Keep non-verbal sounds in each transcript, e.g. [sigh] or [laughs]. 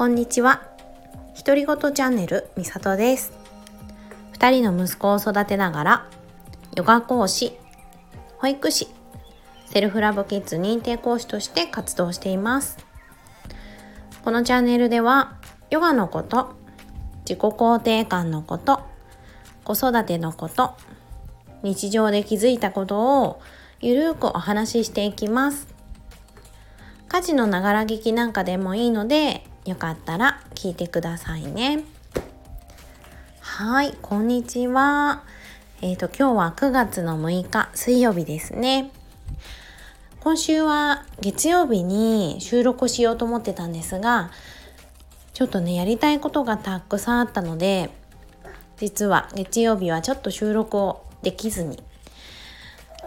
こんにちは。独り言チャンネルみさとです。2人の息子を育てながらヨガ講師保育士セルフラブキッズ認定講師として活動しています。このチャンネルではヨガのこと自己肯定感のこと子育てのこと日常で気づいたことをゆるーくお話ししていきます。家事のながら聞きなんかでもいいのでよかったら聞いてくださいね。はいこんにちは。えっ、ー、と今日は9月の6日水曜日ですね。今週は月曜日に収録しようと思ってたんですがちょっとねやりたいことがたくさんあったので実は月曜日はちょっと収録をできずに。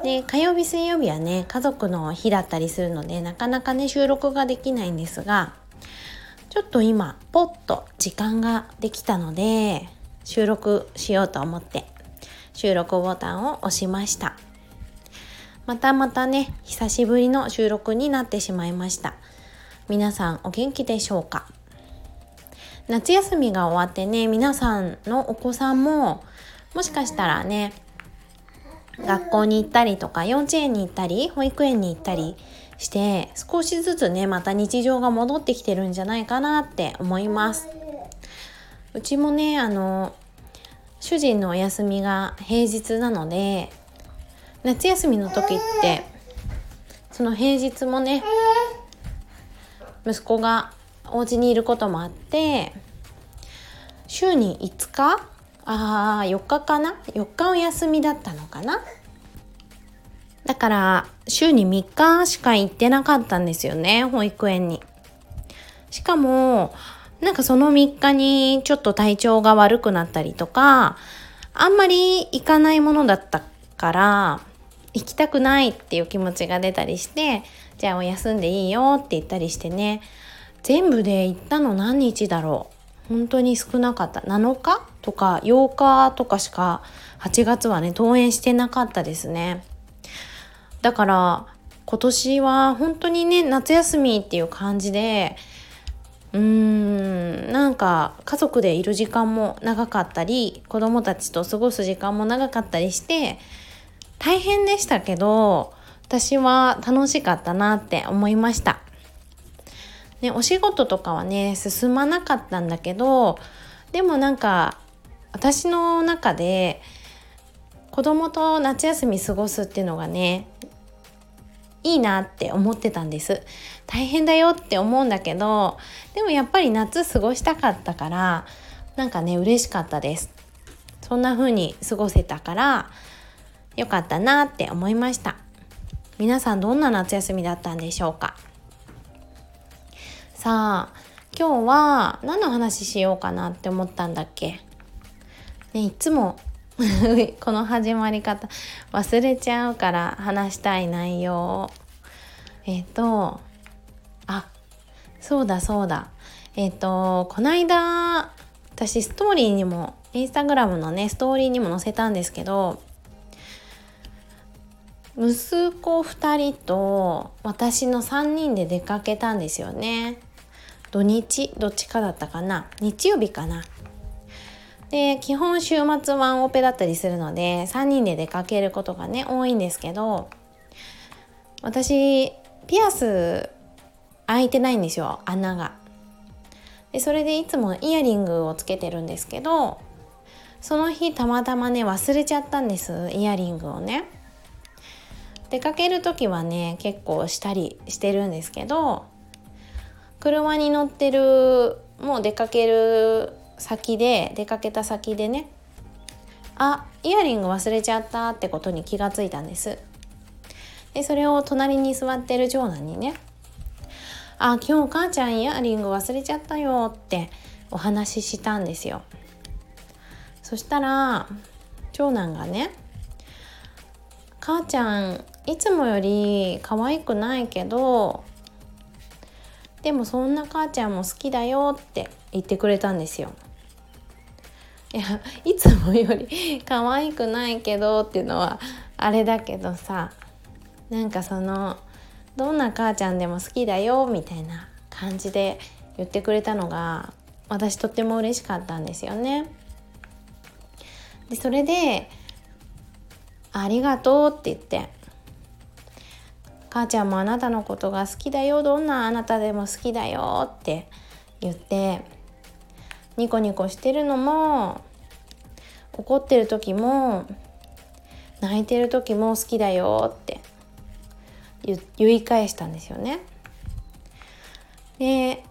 で火曜日水曜日はね家族の日だったりするのでなかなかね収録ができないんですがちょっと今ポッと時間ができたので収録しようと思って収録ボタンを押しました。またまたね久しぶりの収録になってしまいました。皆さんお元気でしょうか？夏休みが終わってね皆さんのお子さんももしかしたらね学校に行ったりとか幼稚園に行ったり保育園に行ったりして少しずつねまた日常が戻ってきてるんじゃないかなって思います。うちもねあの主人のお休みが平日なので夏休みの時ってその平日もね息子がお家にいることもあって週に5日？ああ4日かな？4日お休みだったのかな？だから週に3日しか行ってなかったんですよね保育園に。しかもなんかその3日にちょっと体調が悪くなったりとかあんまり行かないものだったから行きたくないっていう気持ちが出たりしてじゃあお休んでいいよって言ったりしてね全部で行ったの何日だろう。本当に少なかった。7日とか8日とかしか8月はね登園してなかったですね。だから今年は本当にね夏休みっていう感じでうーんなんか家族でいる時間も長かったり子供たちと過ごす時間も長かったりして大変でしたけど私は楽しかったなって思いました。ね、お仕事とかはね進まなかったんだけどでもなんか私の中で子供と夏休み過ごすっていうのがねいいなって思ってたんです。大変だよって思うんだけどでもやっぱり夏過ごしたかったからなんかね嬉しかったです。そんな風に過ごせたからよかったなって思いました。皆さんどんな夏休みだったんでしょうか？さあ今日は何の話しようかなって思ったんだっけ、ね、いつも [laughs] この始まり方忘れちゃうから話したい内容。をえっ、とあそうだそうだ。えっ、とこないだ私ストーリーにもインスタグラムのねストーリーにも載せたんですけど息子2人と私の3人で出かけたんですよね。土日どっちかだったかな。日曜日かな。で基本週末ワンオペだったりするので3人で出かけることがね多いんですけど私ピアス開いてないんですよ穴が。でそれでいつもイヤリングをつけてるんですけどその日たまたまね忘れちゃったんですイヤリングをね。出かける時はね結構したりしてるんですけど車に乗ってるもう出かける先で出かけた先でねあイヤリング忘れちゃったってことに気がついたんです。でそれを隣に座ってる長男にね「あ今日母ちゃんイヤリング忘れちゃったよ」ってお話ししたんですよ。そしたら長男がね「母ちゃんいつもより可愛くないけどでもそんな母ちゃんも好きだよって言ってくれたんですよ。いやいつもより可愛くないけどっていうのはあれだけどさなんかそのどんな母ちゃんでも好きだよみたいな感じで言ってくれたのが私とっても嬉しかったんですよね。でそれで「ありがとう」って言って「母ちゃんもあなたのことが好きだよどんなあなたでも好きだよ」って言ってニコニコしてるのも怒ってる時も泣いてる時も好きだよって言い返したんですよね。で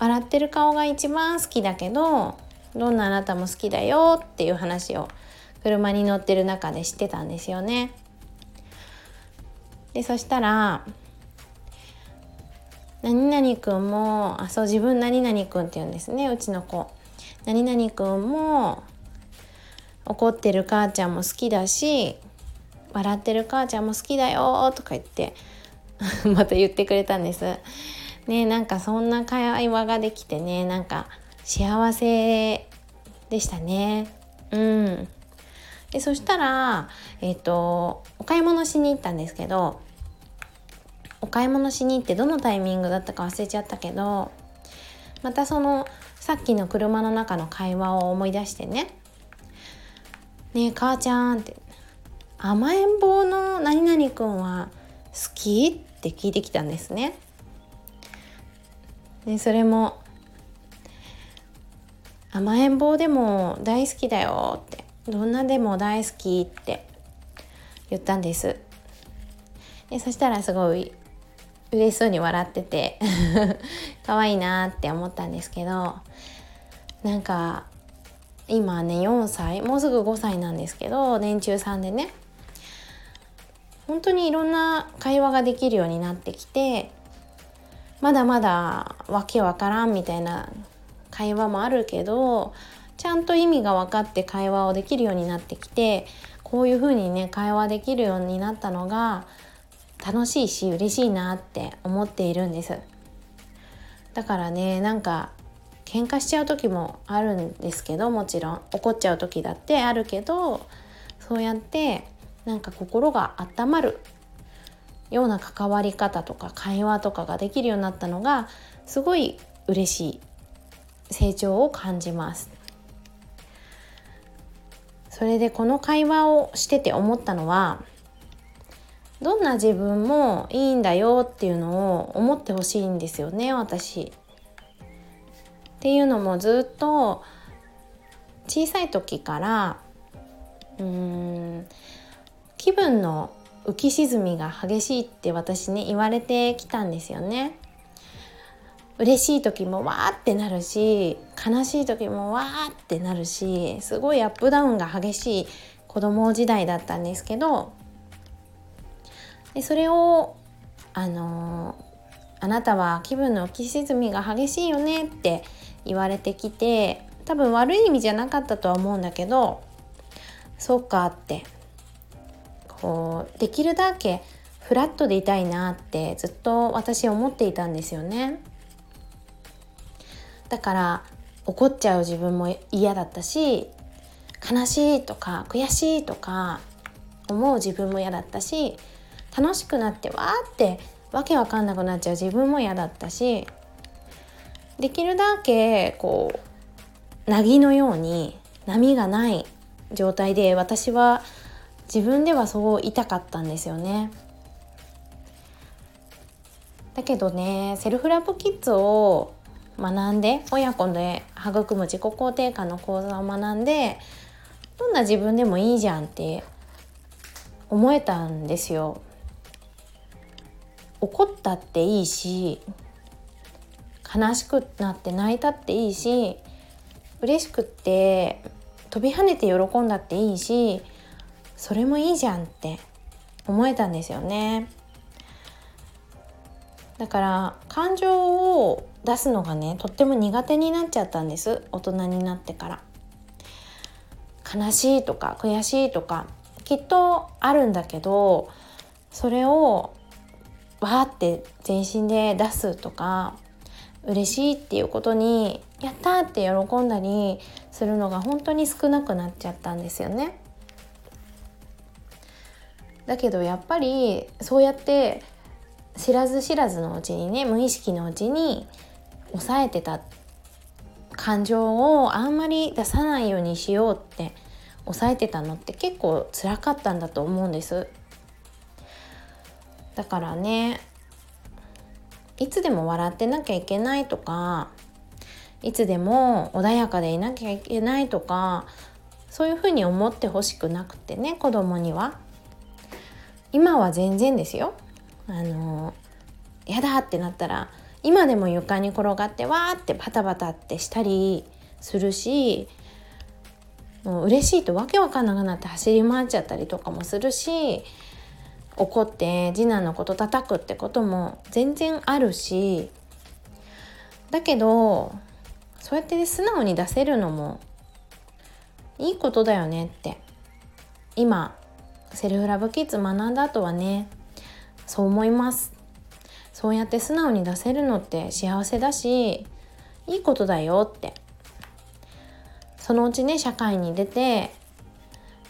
笑ってる顔が一番好きだけどどんなあなたも好きだよっていう話を車に乗ってる中で知ってたんですよね。でそしたら「何々くんもあそう自分何々くんって言うんですねうちの子。何々くんも怒ってる母ちゃんも好きだし笑ってる母ちゃんも好きだよとか言って [laughs] また言ってくれたんです。ねなんかそんな会話ができてねなんか幸せでしたね。うん。でそしたらえっ、ー、とお買い物しに行ったんですけどお買い物しに行ってどのタイミングだったか忘れちゃったけどまたそのさっきの車の中の会話を思い出してね「ねえ母ちゃん」って「甘えん坊の何々くんは好き?」って聞いてきたんですね。でそれも甘えん坊でも大好きだよってどんなでも大好きって言ったんですでそしたらすごい嬉しそうに笑ってて [laughs] 可愛いなって思ったんですけどなんか今ね4歳もうすぐ5歳なんですけど年中さんでね本当にいろんな会話ができるようになってきてまだまだわけわからんみたいな会話もあるけどちゃんと意味が分かって会話をできるようになってきてこういう風にね会話できるようになったのが楽しいし嬉しいなって思っているんです。だからねなんか喧嘩しちゃう時もあるんですけどもちろん。怒っちゃう時だってあるけどそうやってなんか心が温まるような関わり方とか会話とかができるようになったのがすごい嬉しい成長を感じます。それでこの会話をしてて思ったのはどんな自分もいいんだよっていうのを思ってほしいんですよね私。っていうのもずっと小さい時からうーん気分の浮き沈みが激しいって私ね言われてきたんですよね。嬉しい時もわーってなるし悲しい時もわーってなるしすごいアップダウンが激しい子供時代だったんですけどでそれをあのあなたは気分の浮き沈みが激しいよねって言われてきて多分悪い意味じゃなかったとは思うんだけどそうかってこうできるだけフラットでいたいなってずっと私思っていたんですよね。だから怒っちゃう自分も嫌だったし悲しいとか悔しいとか思う自分も嫌だったし楽しくなってわーってわけわかんなくなっちゃう自分も嫌だったしできるだけこう凪のように波がない状態で私は自分ではそう痛かったんですよね。だけどねセルフラブキッズを学んで親子で育む自己肯定感の講座を学んでどんな自分でもいいじゃんって思えたんですよ。怒ったっていいし悲しくなって泣いたっていいし嬉しくって飛び跳ねて喜んだっていいしそれもいいじゃんって思えたんですよね。だから感情を出すのがねとっても苦手になっちゃったんです。大人になってから。悲しいとか悔しいとかきっとあるんだけどそれをわーって全身で出すとか嬉しいっていうことにやったって喜んだりするのが本当に少なくなっちゃったんですよね。だけどやっぱりそうやって知らず知らずのうちにね無意識のうちに抑えてた感情をあんまり出さないようにしようって抑えてたのって結構辛かったんだと思うんですだからねいつでも笑ってなきゃいけないとかいつでも穏やかでいなきゃいけないとかそういうふうに思ってほしくなくてね子供には。今は全然ですよ。あのやだってなったら今でも床に転がってわーってバタバタってしたりするしもう嬉しいとわけわかんなくなって走り回っちゃったりとかもするし怒って次男のこと叩くってことも全然あるしだけどそうやって素直に出せるのもいいことだよねって今セルフラブキッズ学んだ後はねそう思います。そうやって素直に出せるのって幸せだしいいことだよって。そのうちね社会に出て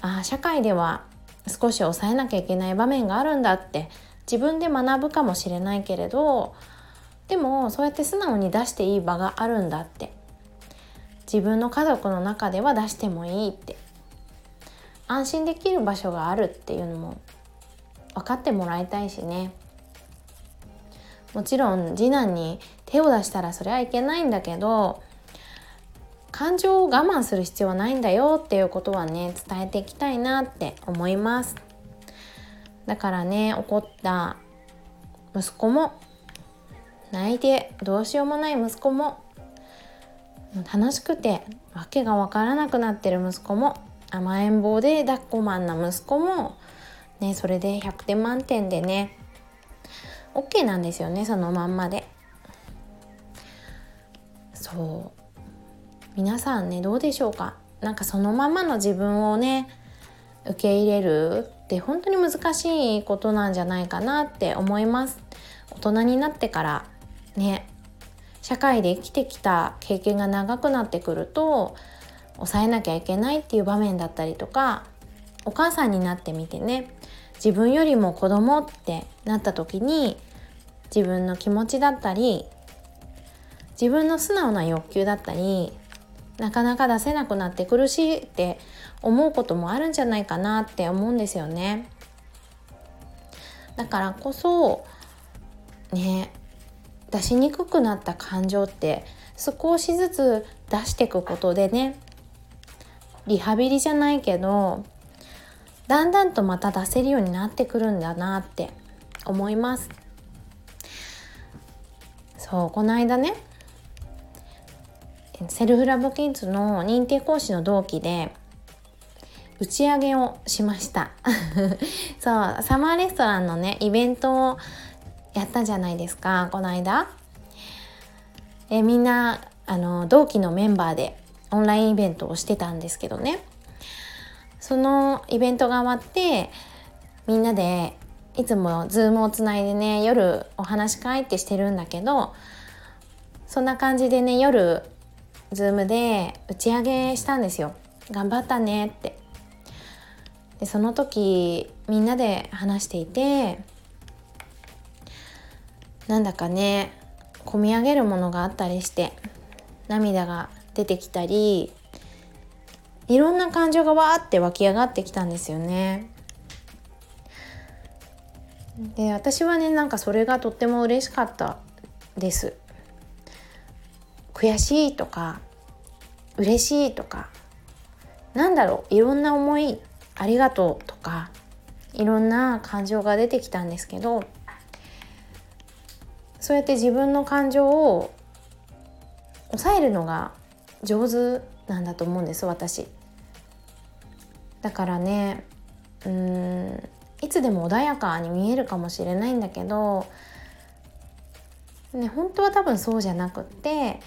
ああ社会では少し抑えなきゃいけない場面があるんだって自分で学ぶかもしれないけれどでもそうやって素直に出していい場があるんだって自分の家族の中では出してもいいって安心できる場所があるっていうのも分かってもらいたいしね。もちろん次男に手を出したらそれはいけないんだけど感情を我慢する必要はないんだよっていうことはね伝えていきたいなって思います。だからね怒った息子も泣いてどうしようもない息子も楽しくて訳が分からなくなってる息子も甘えん坊で抱っこマンな息子もねそれで100点満点でね OK なんですよねそのまんまで。そう。皆さんねどうでしょうか？なんかそのままの自分をね受け入れるって本当に難しいことなんじゃないかなって思います。大人になってからね社会で生きてきた経験が長くなってくると抑えなきゃいけないっていう場面だったりとかお母さんになってみてね自分よりも子供ってなった時に自分の気持ちだったり自分の素直な欲求だったりなかなか出せなくなって苦しいって思うこともあるんじゃないかなって思うんですよね。だからこそね出しにくくなった感情って少しずつ出していくことでねリハビリじゃないけどだんだんとまた出せるようになってくるんだなって思いますそうこの間ねセルフラブキッズの認定講師の同期で打ち上げをしました。[laughs] そうサマーレストランのねイベントをやったじゃないですかこの間。えみんなあの同期のメンバーでオンラインイベントをしてたんですけどね。そのイベントが終わってみんなでいつも Zoom をつないでね夜お話し会ってしてるんだけどそんな感じでね夜 Zoom で打ち上げしたんですよ頑張ったねってでその時みんなで話していてなんだかね込み上げるものがあったりして涙が出てきたりいろんな感情がわーって湧き上がってきたんですよね。で私はねなんかそれがとっても嬉しかったです。悔しいとか嬉しいとかなんだろういろんな思いありがとうとかいろんな感情が出てきたんですけどそうやって自分の感情を抑えるのが上手なんだと思うんです私。だからねうんいつでも穏やかに見えるかもしれないんだけどね本当は多分そうじゃなくって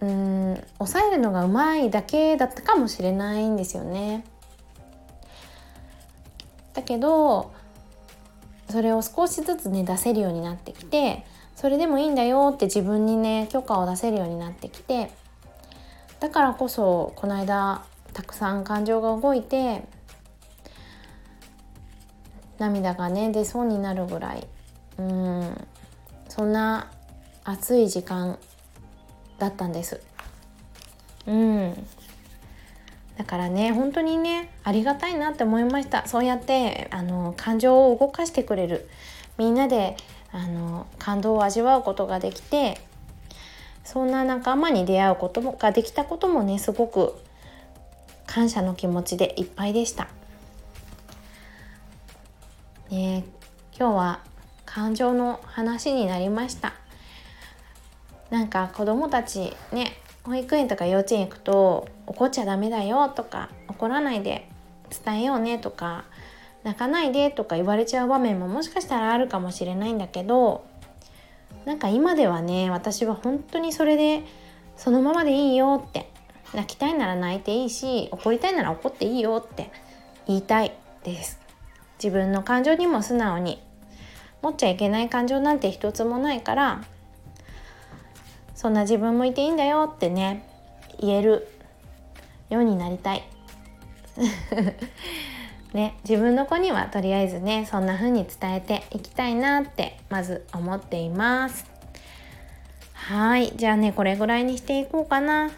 うん抑えるのがうまいだけだったかもしれないんですよね。だけどそれを少しずつね出せるようになってきてそれでもいいんだよって自分にね許可を出せるようになってきてだからこそこの間たくさん感情が動いて涙がね出そうになるぐらいうんそんな暑い時間だったんですうんだからね本当にねありがたいなって思いましたそうやってあの感情を動かしてくれるみんなであの感動を味わうことができてそんな仲間に出会うことができたこともねすごく感謝の気持ちでいっぱいでした。ね今日は感情の話になりました。なんか子供たちね保育園とか幼稚園行くと怒っちゃダメだよとか怒らないで伝えようねとか泣かないでとか言われちゃう場面ももしかしたらあるかもしれないんだけどなんか今ではね私は本当にそれでそのままでいいよって泣きたいなら泣いていいし怒りたいなら怒っていいよって言いたいです。自分の感情にも素直に。持っちゃいけない感情なんて一つもないからそんな自分向いていいんだよってね言えるようになりたい。[laughs] ね自分の子にはとりあえずねそんな風に伝えていきたいなってまず思っています。はいじゃあねこれぐらいにしていこうかな。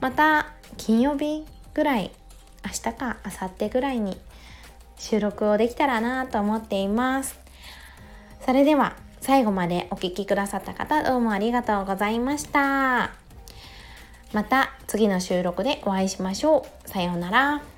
また金曜日ぐらい明日か明後日ぐらいに収録をできたらなと思っています。それでは最後までお聴きくださった方どうもありがとうございました。また次の収録でお会いしましょう。さようなら。